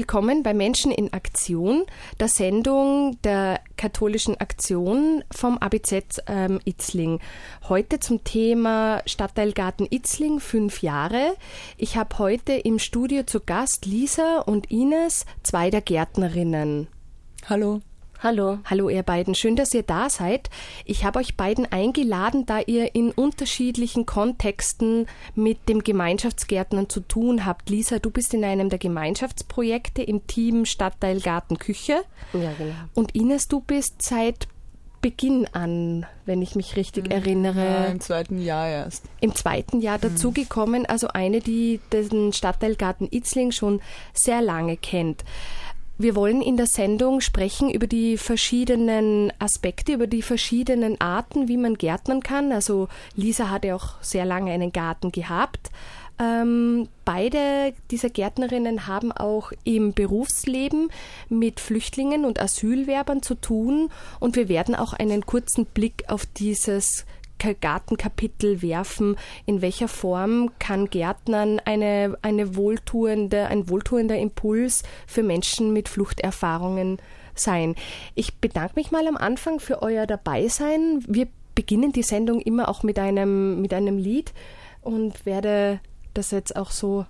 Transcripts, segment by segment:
Willkommen bei Menschen in Aktion, der Sendung der katholischen Aktion vom ABZ ähm, Itzling. Heute zum Thema Stadtteilgarten Itzling, fünf Jahre. Ich habe heute im Studio zu Gast Lisa und Ines, zwei der Gärtnerinnen. Hallo. Hallo. Hallo ihr beiden, schön, dass ihr da seid. Ich habe euch beiden eingeladen, da ihr in unterschiedlichen Kontexten mit dem Gemeinschaftsgärtnern zu tun habt. Lisa, du bist in einem der Gemeinschaftsprojekte im Team Stadtteil Garten Küche. Ja, genau. Und Ines, du bist seit Beginn an, wenn ich mich richtig Mhm. erinnere. Ja, Im zweiten Jahr erst. im zweiten Jahr dazugekommen, also eine, die den Stadtteilgarten Itzling schon sehr lange kennt. Wir wollen in der Sendung sprechen über die verschiedenen Aspekte, über die verschiedenen Arten, wie man gärtnern kann. Also Lisa hat ja auch sehr lange einen Garten gehabt. Ähm, beide dieser Gärtnerinnen haben auch im Berufsleben mit Flüchtlingen und Asylwerbern zu tun und wir werden auch einen kurzen Blick auf dieses Gartenkapitel werfen, in welcher Form kann Gärtnern eine, eine wohltuende, ein wohltuender Impuls für Menschen mit Fluchterfahrungen sein. Ich bedanke mich mal am Anfang für euer Dabeisein. Wir beginnen die Sendung immer auch mit einem, mit einem Lied und werde das jetzt auch so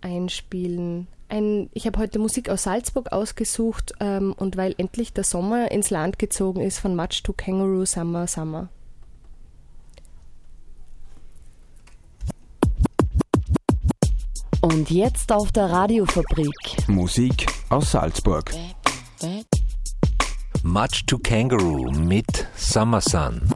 einspielen. Ein, ich habe heute Musik aus Salzburg ausgesucht ähm, und weil endlich der Sommer ins Land gezogen ist von Much to Kangaroo Summer Summer. Und jetzt auf der Radiofabrik. Musik aus Salzburg. Much to Kangaroo mit Summer Sun.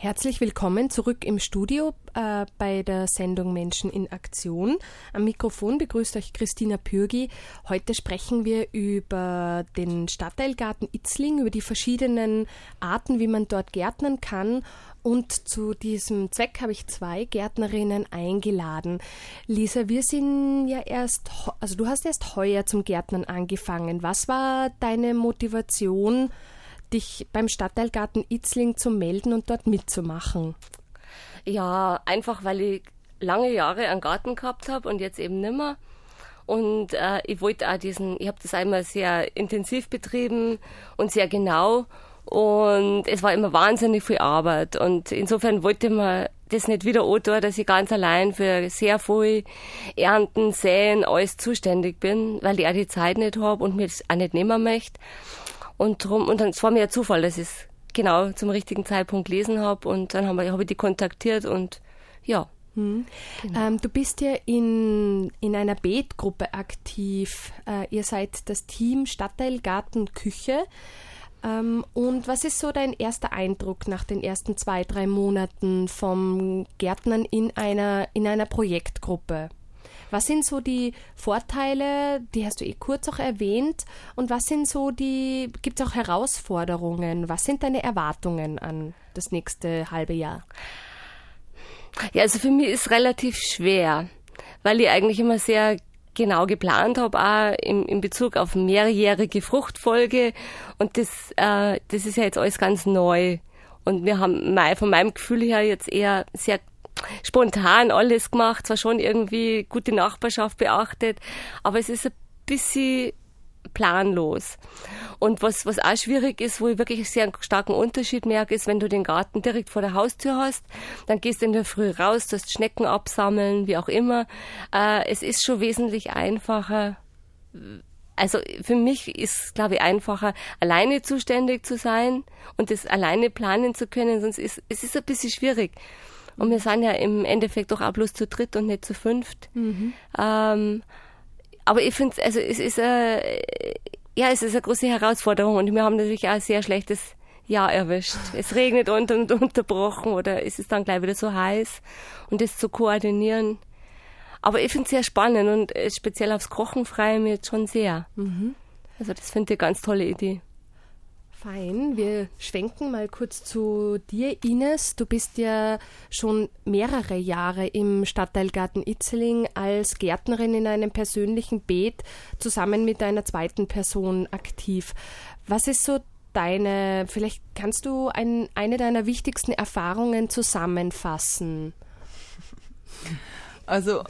Herzlich willkommen zurück im Studio äh, bei der Sendung Menschen in Aktion. Am Mikrofon begrüßt euch Christina Pürgi. Heute sprechen wir über den Stadtteilgarten Itzling, über die verschiedenen Arten, wie man dort gärtnern kann. Und zu diesem Zweck habe ich zwei Gärtnerinnen eingeladen. Lisa, wir sind ja erst, also du hast erst heuer zum Gärtnern angefangen. Was war deine Motivation, dich beim Stadtteilgarten Itzling zu melden und dort mitzumachen? Ja, einfach weil ich lange Jahre einen Garten gehabt habe und jetzt eben nimmer. Und äh, ich wollte auch diesen, ich habe das einmal sehr intensiv betrieben und sehr genau. Und es war immer wahnsinnig viel Arbeit. Und insofern wollte man das nicht wieder antun, dass ich ganz allein für sehr viel Ernten, Säen, alles zuständig bin, weil ich auch die Zeit nicht habe und mir das auch nicht nehmen möchte. Und drum, und dann, es war mir ein Zufall, dass ich es genau zum richtigen Zeitpunkt gelesen habe. Und dann habe hab ich die kontaktiert und ja. Ähm, du bist ja in, in einer Beetgruppe aktiv. Äh, ihr seid das Team Stadtteilgarten Küche. Ähm, und was ist so dein erster Eindruck nach den ersten zwei, drei Monaten vom Gärtnern in einer, in einer Projektgruppe? Was sind so die Vorteile, die hast du eh kurz auch erwähnt, und was sind so die, gibt es auch Herausforderungen? Was sind deine Erwartungen an das nächste halbe Jahr? Ja, also für mich ist relativ schwer, weil ich eigentlich immer sehr genau geplant habe, auch in, in Bezug auf mehrjährige Fruchtfolge. Und das, äh, das ist ja jetzt alles ganz neu. Und wir haben von meinem Gefühl her jetzt eher sehr spontan alles gemacht, zwar schon irgendwie gute Nachbarschaft beachtet, aber es ist ein bisschen planlos. Und was, was auch schwierig ist, wo ich wirklich einen sehr starken Unterschied merke, ist, wenn du den Garten direkt vor der Haustür hast, dann gehst du in der Früh raus, du hast Schnecken absammeln, wie auch immer. Äh, es ist schon wesentlich einfacher. Also für mich ist, glaube ich, einfacher, alleine zuständig zu sein und das alleine planen zu können, sonst ist es ist ein bisschen schwierig. Und wir sind ja im Endeffekt doch auch bloß zu dritt und nicht zu fünft. Ähm, aber ich finde, also es ist äh, ja, es ist eine große Herausforderung und wir haben natürlich auch ein sehr schlechtes Jahr erwischt. Es regnet und, und unterbrochen oder es ist dann gleich wieder so heiß und das zu koordinieren. Aber ich finde es sehr spannend und äh, speziell aufs Kochen freue ich mich jetzt schon sehr. Also das finde ich eine ganz tolle Idee. Fein, wir schwenken mal kurz zu dir, Ines. Du bist ja schon mehrere Jahre im Stadtteilgarten Itzeling als Gärtnerin in einem persönlichen Beet zusammen mit einer zweiten Person aktiv. Was ist so deine, vielleicht kannst du ein, eine deiner wichtigsten Erfahrungen zusammenfassen? Also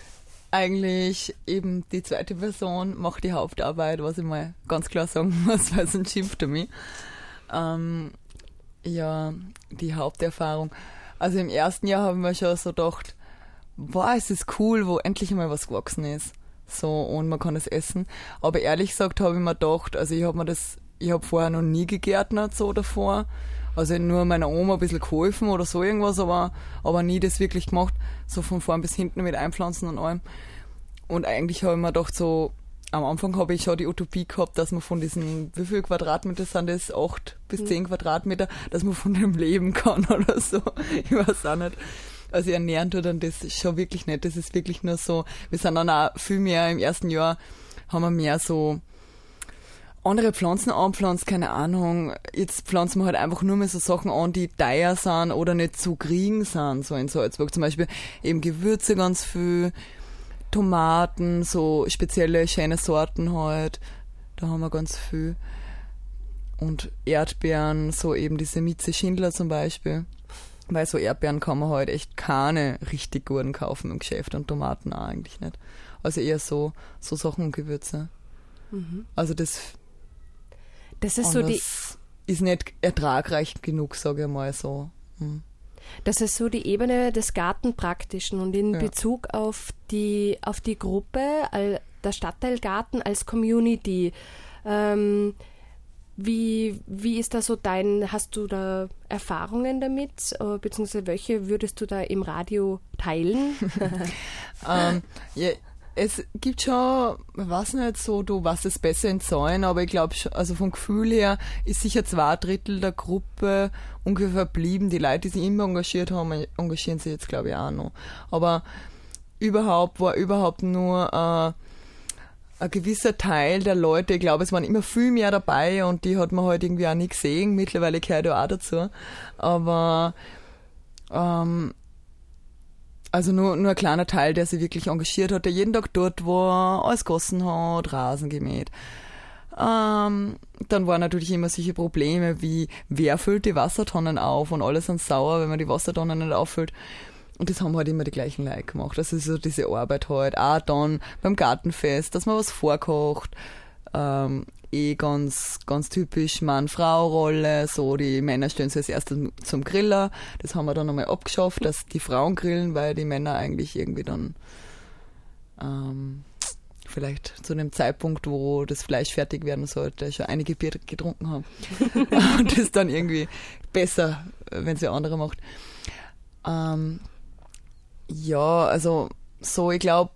eigentlich eben die zweite Person macht die Hauptarbeit, was ich mal ganz klar sagen muss, weil sonst schimpft er mich. Ähm, ja, die Haupterfahrung. Also im ersten Jahr haben wir schon so gedacht, boah, es ist cool, wo endlich mal was gewachsen ist. So, und man kann es essen. Aber ehrlich gesagt habe ich mir gedacht, also ich habe mir das, ich habe vorher noch nie gegärtnert so davor. Also nur meiner Oma ein bisschen geholfen oder so irgendwas, aber, aber nie das wirklich gemacht, so von vorn bis hinten mit Einpflanzen und allem. Und eigentlich habe ich mir gedacht, so, am Anfang habe ich schon die Utopie gehabt, dass man von diesen, wie viel Quadratmeter sind das? Acht bis zehn Quadratmeter, dass man von dem leben kann oder so. Ich weiß auch nicht. Also ernähren tut dann das schon wirklich nicht. Das ist wirklich nur so, wir sind dann auch viel mehr im ersten Jahr, haben wir mehr so andere Pflanzen anpflanzt, keine Ahnung. Jetzt pflanzen wir halt einfach nur mehr so Sachen an, die teuer sind oder nicht zu kriegen sind, so in Salzburg. Zum Beispiel eben Gewürze ganz viel, Tomaten, so spezielle schöne Sorten halt. Da haben wir ganz viel. Und Erdbeeren, so eben diese Mieze Schindler zum Beispiel. Weil so Erdbeeren kann man halt echt keine richtig guten kaufen im Geschäft und Tomaten auch eigentlich nicht. Also eher so, so Sachen und Gewürze. Also das Das ist so die, ist nicht ertragreich genug, sage ich mal so. Hm. Das ist so die Ebene des Gartenpraktischen und in Ja. Bezug auf die, auf die Gruppe, der Stadtteilgarten als Community. Ähm, wie, wie ist da so dein, hast du da Erfahrungen damit, äh, beziehungsweise welche würdest du da im Radio teilen? ähm, ja, es gibt schon, ich weiß nicht so, du weißt es besser Zahlen, aber ich glaube, also vom Gefühl her ist sicher zwei Drittel der Gruppe ungefähr blieben. Die Leute, die sich immer engagiert haben, engagieren sich jetzt, glaube ich, auch noch. Aber überhaupt war überhaupt nur äh, ein gewisser Teil der Leute, ich glaube, es waren immer viel mehr dabei und die hat man halt irgendwie auch nicht gesehen. Mittlerweile gehört ja auch dazu. Aber ähm, also nur, nur ein kleiner Teil, der sich wirklich engagiert hat, der jeden Tag dort war, alles gossen hat, Rasen gemäht. Ähm, dann waren natürlich immer solche Probleme wie, wer füllt die Wassertonnen auf und alle sind sauer, wenn man die Wassertonnen nicht auffüllt. Und das haben halt immer die gleichen Leute gemacht. Das ist so diese Arbeit halt. Auch dann beim Gartenfest, dass man was vorkocht. Ähm, eh ganz, ganz typisch Mann-Frau-Rolle. So, die Männer stellen sich als erstes zum Griller. Das haben wir dann einmal abgeschafft, dass die Frauen grillen, weil die Männer eigentlich irgendwie dann ähm, vielleicht zu dem Zeitpunkt, wo das Fleisch fertig werden sollte, schon einige Bier getrunken haben. Und das dann irgendwie besser, wenn sie andere macht. Ähm, ja, also so, ich glaube,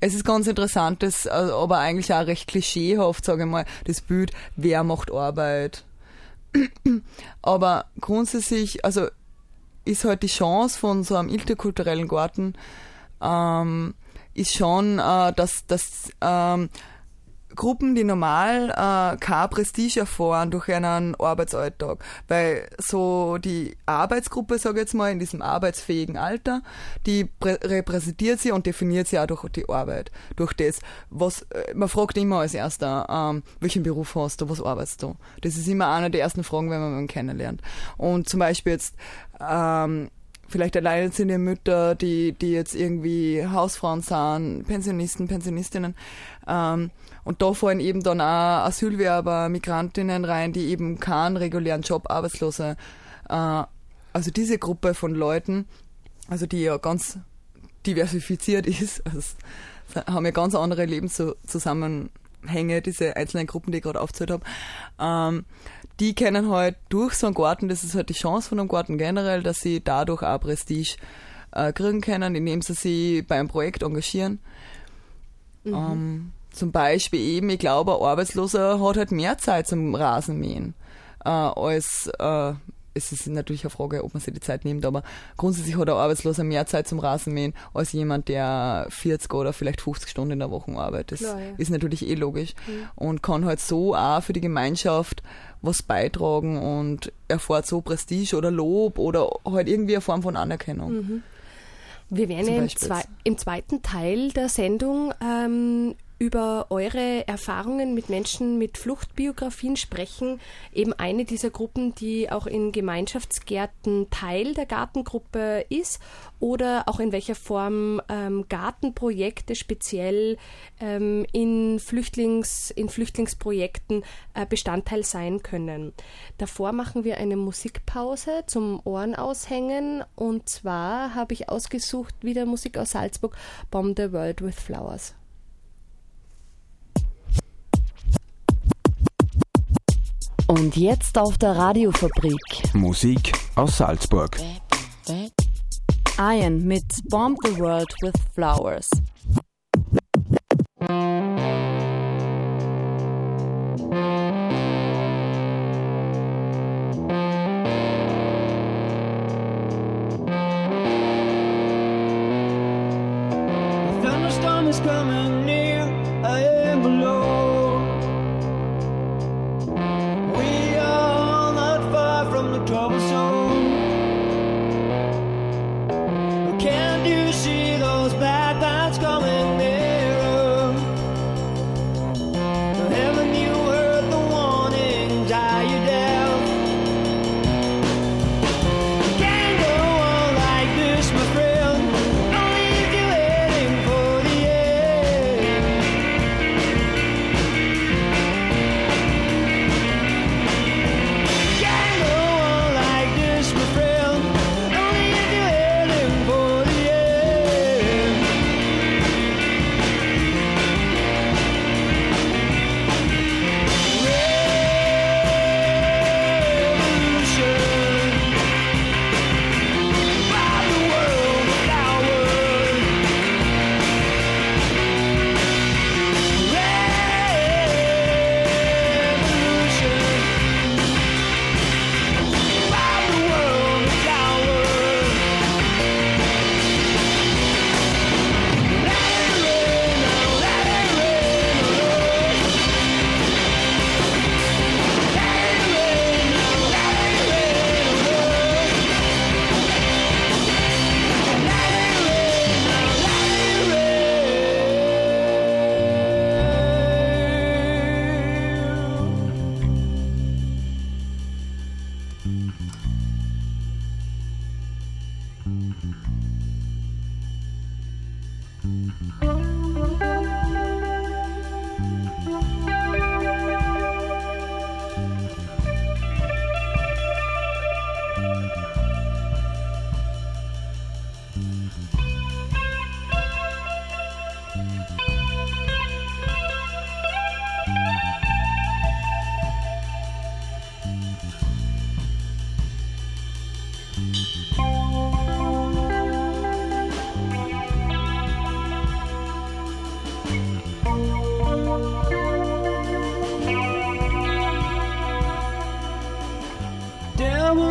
es ist ganz interessant, das, also, aber eigentlich auch recht klischeehaft, sage ich mal, das Bild, wer macht Arbeit. aber grundsätzlich, also ist halt die Chance von so einem interkulturellen Garten, ähm, ist schon, äh, dass, dass ähm, Gruppen, die normal äh, kein Prestige erfahren durch einen Arbeitsalltag, weil so die Arbeitsgruppe, sage ich jetzt mal, in diesem arbeitsfähigen Alter, die prä- repräsentiert sie und definiert sie auch durch die Arbeit, durch das, was, äh, man fragt immer als erster, ähm, welchen Beruf hast du, was arbeitest du? Das ist immer eine der ersten Fragen, wenn man jemanden kennenlernt. Und zum Beispiel jetzt, ähm, vielleicht alleinerziehende Mütter, die, die jetzt irgendwie Hausfrauen sind, Pensionisten, Pensionistinnen. Ähm, und da fallen eben dann auch Asylwerber, Migrantinnen rein, die eben keinen regulären Job, Arbeitslose. Äh, also diese Gruppe von Leuten, also die ja ganz diversifiziert ist, also haben ja ganz andere Lebenszusammenhänge, diese einzelnen Gruppen, die ich gerade aufgezählt habe. Ähm, die kennen halt durch so einen Garten, das ist halt die Chance von einem Garten generell, dass sie dadurch auch Prestige äh, kriegen können, indem sie sich bei einem Projekt engagieren. Ähm, zum Beispiel eben, ich glaube, ein Arbeitsloser hat halt mehr Zeit zum Rasenmähen äh, als, äh, es ist natürlich eine Frage, ob man sich die Zeit nimmt, aber grundsätzlich hat ein Arbeitsloser mehr Zeit zum Rasenmähen als jemand, der 40 oder vielleicht 50 Stunden in der Woche arbeitet. Das Klar, ja. ist natürlich eh logisch und kann halt so auch für die Gemeinschaft was beitragen und erfährt so Prestige oder Lob oder halt irgendwie eine Form von Anerkennung. Wir werden im, jetzt. im zweiten Teil der Sendung ähm, über eure Erfahrungen mit Menschen mit Fluchtbiografien sprechen. Eben eine dieser Gruppen, die auch in Gemeinschaftsgärten Teil der Gartengruppe ist oder auch in welcher Form ähm, Gartenprojekte speziell ähm, in, Flüchtlings, in Flüchtlingsprojekten äh, Bestandteil sein können. Davor machen wir eine Musikpause zum Ohren aushängen und zwar habe ich ausgesucht wieder Musik aus Salzburg, Bomb the World with Flowers. Und jetzt auf der Radiofabrik. Musik aus Salzburg. Ian mit Bomb the World with Flowers.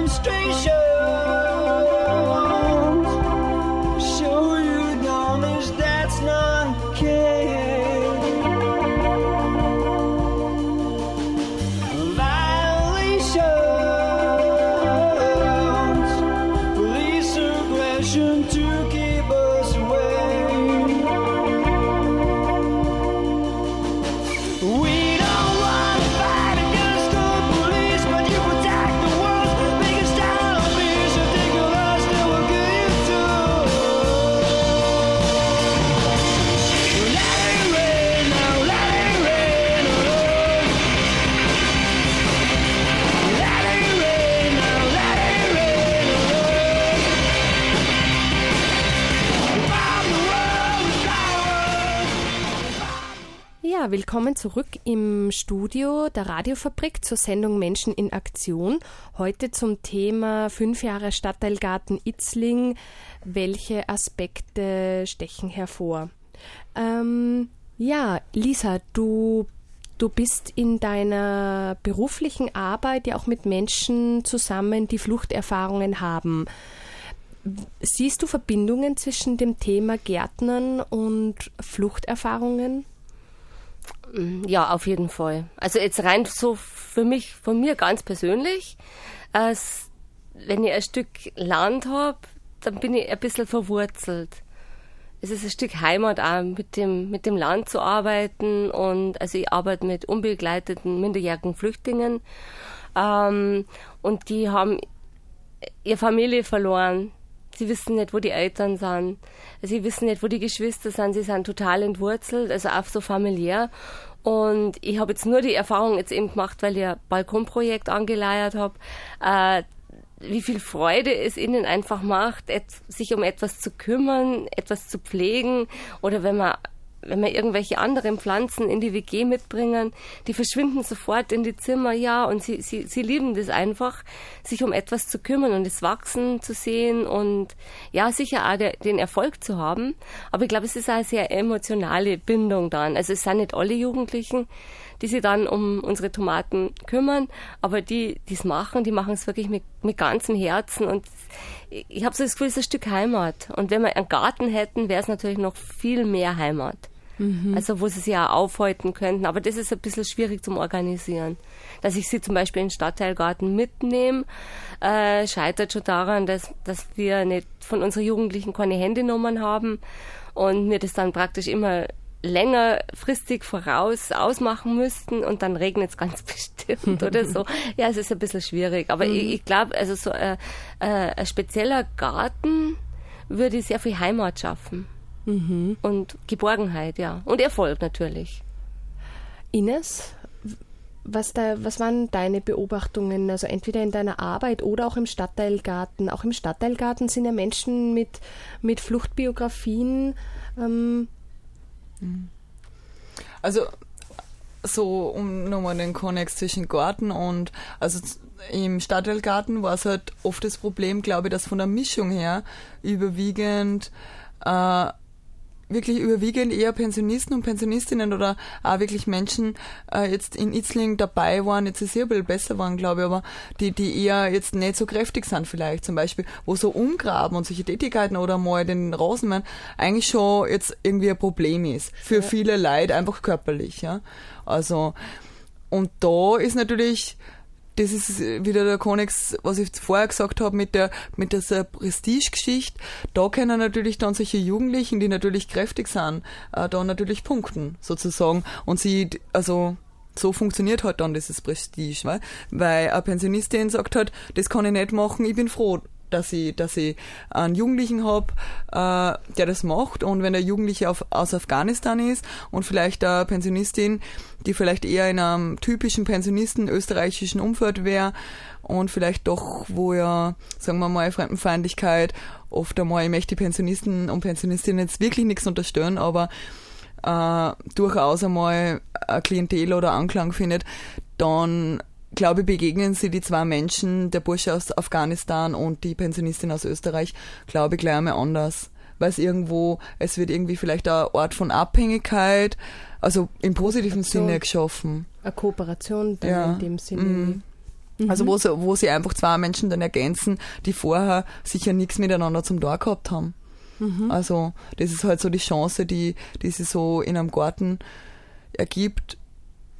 demonstration. Willkommen zurück im Studio der Radiofabrik zur Sendung Menschen in Aktion. Heute zum Thema fünf Jahre Stadtteilgarten Itzling. Welche Aspekte stechen hervor? Ähm, ja, Lisa, du, du bist in deiner beruflichen Arbeit ja auch mit Menschen zusammen, die Fluchterfahrungen haben. Siehst du Verbindungen zwischen dem Thema Gärtnern und Fluchterfahrungen? Ja, auf jeden Fall. Also jetzt rein so für mich, von mir ganz persönlich, als wenn ich ein Stück Land habe, dann bin ich ein bisschen verwurzelt. Es ist ein Stück Heimat auch, mit dem, mit dem Land zu arbeiten und also ich arbeite mit unbegleiteten minderjährigen Flüchtlingen ähm, und die haben ihre Familie verloren. Sie wissen nicht, wo die Eltern sind. Sie wissen nicht, wo die Geschwister sind. Sie sind total entwurzelt, also auch so familiär. Und ich habe jetzt nur die Erfahrung jetzt eben gemacht, weil ich ein Balkonprojekt angeleiert habe, äh, wie viel Freude es ihnen einfach macht, sich um etwas zu kümmern, etwas zu pflegen oder wenn man wenn wir irgendwelche anderen Pflanzen in die WG mitbringen, die verschwinden sofort in die Zimmer, ja, und sie, sie, sie lieben das einfach, sich um etwas zu kümmern und es wachsen zu sehen und ja, sicher auch der, den Erfolg zu haben. Aber ich glaube, es ist eine sehr emotionale Bindung dann. Also es sind nicht alle Jugendlichen, die sich dann um unsere Tomaten kümmern, aber die, die es machen, die machen es wirklich mit, mit ganzem Herzen und ich habe so das Gefühl, es ist ein Stück Heimat. Und wenn wir einen Garten hätten, wäre es natürlich noch viel mehr Heimat. Also wo sie sich auch aufhalten könnten. Aber das ist ein bisschen schwierig zum Organisieren. Dass ich sie zum Beispiel in den Stadtteilgarten mitnehme, äh, scheitert schon daran, dass, dass wir nicht von unseren Jugendlichen keine Handynummern haben und wir das dann praktisch immer längerfristig voraus ausmachen müssten und dann regnet es ganz bestimmt oder so. Ja, es ist ein bisschen schwierig. Aber ich, ich glaube, also so äh, äh, ein spezieller Garten würde sehr viel Heimat schaffen. Und Geborgenheit, ja. Und Erfolg natürlich. Ines, was, da, was waren deine Beobachtungen, also entweder in deiner Arbeit oder auch im Stadtteilgarten? Auch im Stadtteilgarten sind ja Menschen mit, mit Fluchtbiografien. Ähm, Also so um nochmal den Konnex zwischen Garten und also im Stadtteilgarten war es halt oft das Problem, glaube ich, dass von der Mischung her überwiegend äh, wirklich überwiegend eher Pensionisten und Pensionistinnen oder auch wirklich Menschen äh, jetzt in Itzling dabei waren, jetzt ist es ein bisschen besser waren, glaube ich, aber die, die eher jetzt nicht so kräftig sind vielleicht zum Beispiel, wo so Umgraben und solche Tätigkeiten oder mal den Rasenmann eigentlich schon jetzt irgendwie ein Problem ist. Für viele Leute einfach körperlich, ja. Also, und da ist natürlich, das ist wieder der Konnex, was ich vorher gesagt habe, mit der mit dieser Prestigegeschichte. Da können natürlich dann solche Jugendlichen, die natürlich kräftig sind, äh, da natürlich punkten, sozusagen. Und sie, also so funktioniert halt dann dieses Prestige, weil, weil eine Pensionistin sagt halt, das kann ich nicht machen, ich bin froh, dass ich, dass ich einen Jugendlichen hab, äh, der das macht. Und wenn der Jugendliche auf, aus Afghanistan ist und vielleicht eine Pensionistin, die vielleicht eher in einem typischen Pensionisten österreichischen Umfeld wäre und vielleicht doch, wo ja, sagen wir mal, Fremdenfeindlichkeit oft einmal, ich möchte Pensionisten und Pensionistinnen jetzt wirklich nichts unterstellen, aber äh, durchaus einmal ein Klientel oder Anklang findet, dann glaube begegnen sie die zwei Menschen, der Bursche aus Afghanistan und die Pensionistin aus Österreich, glaube ich, gleich einmal anders. Weil es irgendwo, es wird irgendwie vielleicht ein Ort von Abhängigkeit, also im positiven. Sinne geschaffen. eine Kooperation dann Ja. in dem Sinne. Mhm. Also wo, sie, wo sie einfach zwei Menschen dann ergänzen, die vorher sicher nichts miteinander zum Tor gehabt haben. Also das ist halt so die Chance, die, die sich so in einem Garten ergibt.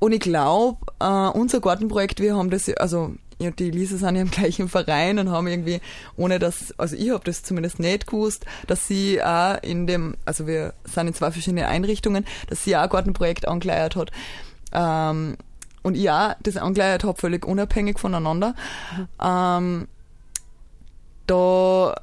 Und ich glaube, äh, unser Gartenprojekt, wir haben das, also und die Lisa sind ja im gleichen Verein und haben irgendwie, ohne dass, also ich habe das zumindest nicht gewusst, dass sie auch in dem, also wir sind in zwei verschiedene Einrichtungen, dass sie auch ein Gartenprojekt angeleiert hat. Ähm, und ich auch das angeleiert habe, völlig unabhängig voneinander. Ähm, da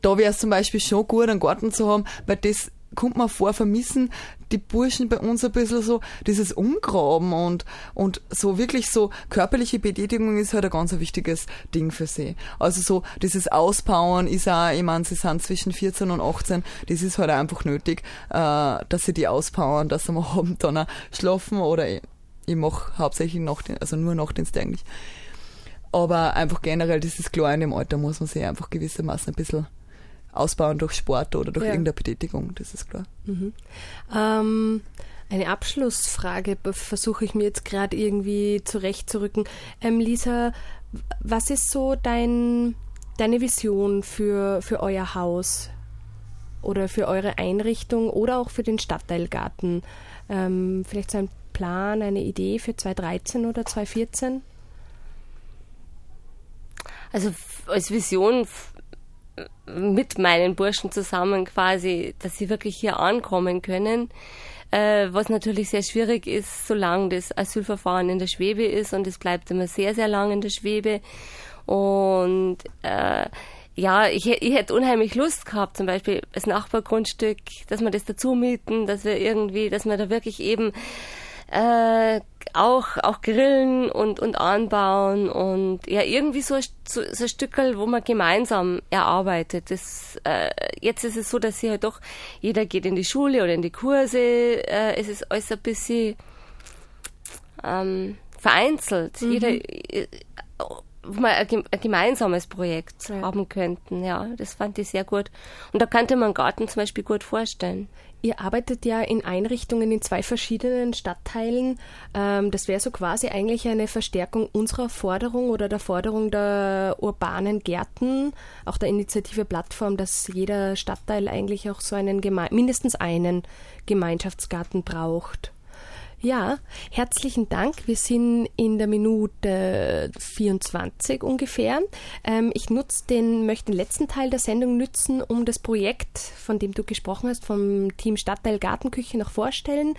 da wäre es zum Beispiel schon gut, einen Garten zu haben, weil das kommt man vor, vermissen die Burschen bei uns ein bisschen so dieses Umgraben und, und so wirklich so körperliche Betätigung ist halt ein ganz wichtiges Ding für sie. Also so dieses Ausbauen ist auch, ich meine, sie sind zwischen 14 und 18, das ist halt einfach nötig, äh, dass sie die auspowern, dass sie am Abend dann auch schlafen oder ich, ich mache hauptsächlich Nachtdienst, also nur Nachtdienst eigentlich. Aber einfach generell, ist klar, in dem Alter muss man sich einfach gewissermaßen ein bisschen ausbauen durch Sport oder durch Ja. irgendeine Betätigung, das ist klar. Ähm, eine Abschlussfrage versuche ich mir jetzt gerade irgendwie zurechtzurücken. Ähm, Lisa, was ist so dein, deine Vision für, für euer Haus oder für eure Einrichtung oder auch für den Stadtteilgarten? Ähm, vielleicht so ein Plan, eine Idee für 2013 oder 2014? Also als Vision mit meinen Burschen zusammen quasi, dass sie wirklich hier ankommen können. Äh, was natürlich sehr schwierig ist, solange das Asylverfahren in der Schwebe ist und es bleibt immer sehr, sehr lang in der Schwebe. Und äh, ja, ich, ich hätte unheimlich Lust gehabt, zum Beispiel das Nachbargrundstück, dass wir das dazu mieten, dass wir irgendwie, dass wir da wirklich eben äh, auch, auch grillen und, und anbauen und ja, irgendwie so, ein- so, so ein Stückel, wo man gemeinsam erarbeitet. Das, äh, jetzt ist es so, dass sie halt doch, jeder geht in die Schule oder in die Kurse, äh, es ist alles ein bisschen ähm, vereinzelt. Jeder, äh, wo wir ein, gem- ein gemeinsames Projekt Ja. haben könnten. Ja, das fand ich sehr gut. Und da könnte man Garten zum Beispiel gut vorstellen. Ihr arbeitet ja in Einrichtungen in zwei verschiedenen Stadtteilen. Ähm, das wäre so quasi eigentlich eine Verstärkung unserer Forderung oder der Forderung der urbanen Gärten, auch der Initiative Plattform, dass jeder Stadtteil eigentlich auch so einen mindestens einen Gemeinschaftsgarten braucht. Ja, herzlichen Dank. Wir sind in der Minute 24 ungefähr. Ähm, ich nutze den, möchte den letzten Teil der Sendung nützen, um das Projekt, von dem du gesprochen hast, vom Team Stadtteil Gartenküche noch vorstellen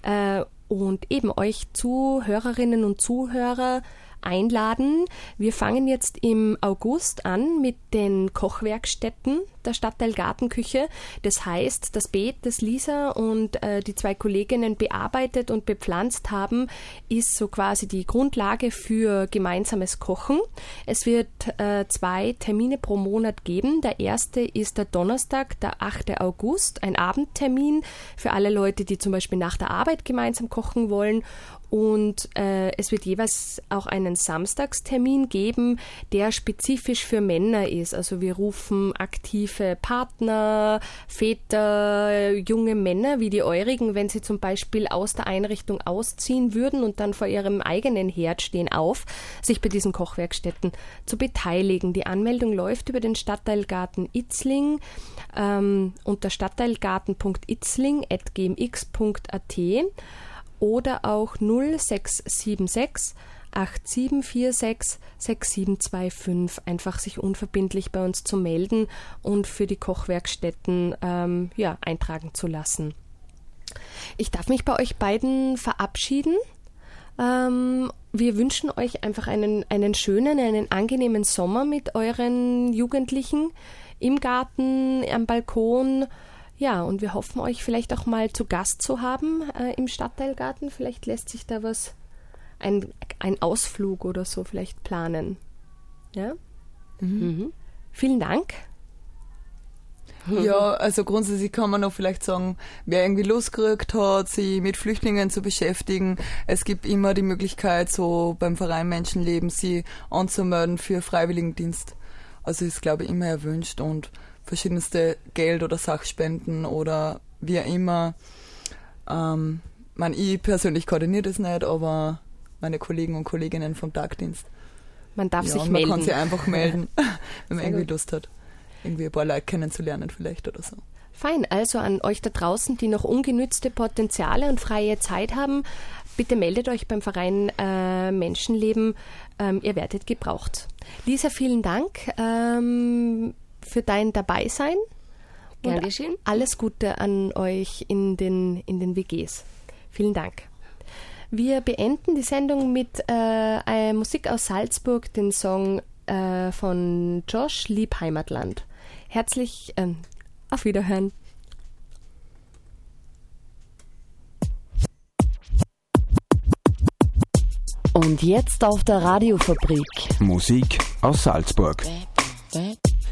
äh, und eben euch Zuhörerinnen und Zuhörer einladen. Wir fangen jetzt im August an mit den Kochwerkstätten der Stadtteil Gartenküche. Das heißt, das Beet, das Lisa und äh, die zwei Kolleginnen bearbeitet und bepflanzt haben, ist so quasi die Grundlage für gemeinsames Kochen. Es wird äh, zwei Termine pro Monat geben. Der erste ist der Donnerstag, der 8. August, ein Abendtermin für alle Leute, die zum Beispiel nach der Arbeit gemeinsam kochen wollen. Und äh, es wird jeweils auch einen Samstagstermin geben, der spezifisch für Männer ist. Also wir rufen aktive Partner, Väter, junge Männer wie die eurigen, wenn sie zum Beispiel aus der Einrichtung ausziehen würden und dann vor ihrem eigenen Herd stehen, auf, sich bei diesen Kochwerkstätten zu beteiligen. Die Anmeldung läuft über den Stadtteilgarten Itzling ähm, unter stadtteilgarten.itzling.gmx.at oder auch 0676 8746 6725 einfach sich unverbindlich bei uns zu melden und für die Kochwerkstätten ähm, ja, eintragen zu lassen. Ich darf mich bei euch beiden verabschieden. Ähm, wir wünschen euch einfach einen, einen schönen, einen angenehmen Sommer mit euren Jugendlichen im Garten, am Balkon. Ja, und wir hoffen, euch vielleicht auch mal zu Gast zu haben äh, im Stadtteilgarten. Vielleicht lässt sich da was, ein, ein Ausflug oder so vielleicht planen. Ja? Mhm. Vielen Dank. Ja, also grundsätzlich kann man noch vielleicht sagen, wer irgendwie Lust gekriegt hat, sich mit Flüchtlingen zu beschäftigen, es gibt immer die Möglichkeit, so beim Verein Menschenleben sie anzumelden für Freiwilligendienst. Also ist, glaube ich, immer erwünscht und verschiedenste Geld- oder Sachspenden oder wie auch immer. Ähm, man, ich persönlich koordiniere das nicht, aber meine Kollegen und Kolleginnen vom Tagdienst. Man darf ja, sich und man melden. kann sich einfach melden, wenn man irgendwie gut. Lust hat, irgendwie ein paar Leute kennenzulernen vielleicht oder so. Fein, also an euch da draußen, die noch ungenützte Potenziale und freie Zeit haben, bitte meldet euch beim Verein äh, Menschenleben. Ähm, ihr werdet gebraucht. Lisa, vielen Dank ähm, für dein Dabeisein. Gern geschehen. Alles Gute an euch in den, in den WGs. Vielen Dank. Wir beenden die Sendung mit äh, Musik aus Salzburg, den Song äh, von Josh Lieb Heimatland. Herzlich ähm, auf Wiederhören. Und jetzt auf der Radiofabrik. Musik aus Salzburg.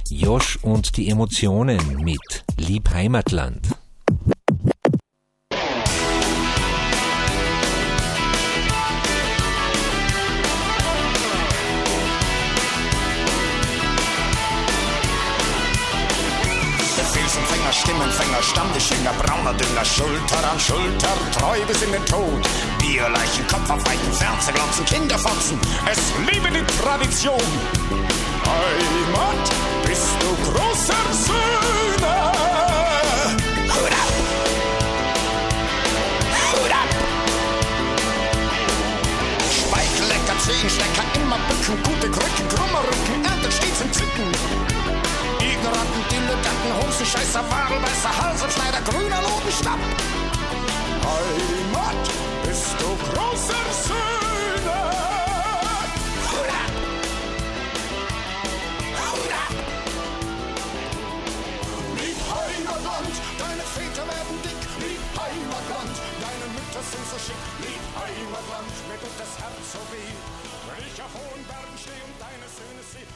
Josh und die Emotionen mit Lieb Heimatland. Stimmenfänger, Stammtischhänger, brauner Dünger, Schulter an Schulter, treu bis in den Tod. Bierleichen, Kopf auf weiten Fernsehglanzen, Kinderfotzen, es liebe die Tradition. Heimat, bist du großer Söhne. Hut ab! Hut ab! Immer bücken, gute Krücken, krummer Rücken, erntet stets im Zücken. Ignoranten, Dilettanten, Hosenscheißer, Wadelbeißer, Halsenschneider, grüner Notenstab. Heimat, bist du großer Söhne. Hut ab! Hut! Lieb Heimatland, deine Väter werden dick. Lieb Heimatland, deine Mütter sind so schick. Lieb Heimatland, mir tut das Herz so weh. Wenn ich auf hohen Bergen stehe und deine Söhne sehe.